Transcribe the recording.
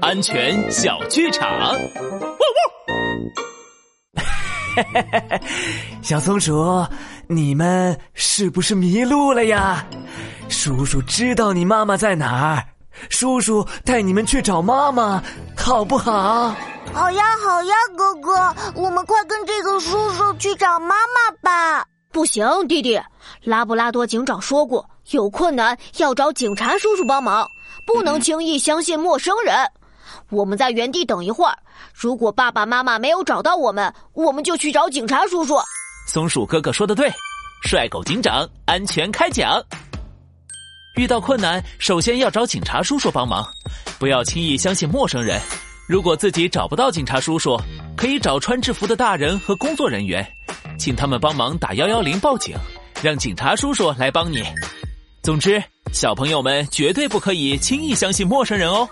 安全小剧场。汪汪！小松鼠，你们是不是迷路了呀？叔叔知道你妈妈在哪儿，叔叔带你们去找妈妈，好不好？好呀，好呀，哥哥，我们快跟这个叔叔去找妈妈吧。不行，弟弟，拉布拉多警长说过，有困难要找警察叔叔帮忙，不能轻易相信陌生人。我们在原地等一会儿，如果爸爸妈妈没有找到我们，我们就去找警察叔叔。松鼠哥哥说的对，帅狗警长安全开讲。遇到困难，首先要找警察叔叔帮忙，不要轻易相信陌生人。如果自己找不到警察叔叔，可以找穿制服的大人和工作人员。请他们帮忙打幺幺零报警，让警察叔叔来帮你。总之，小朋友们绝对不可以轻易相信陌生人哦。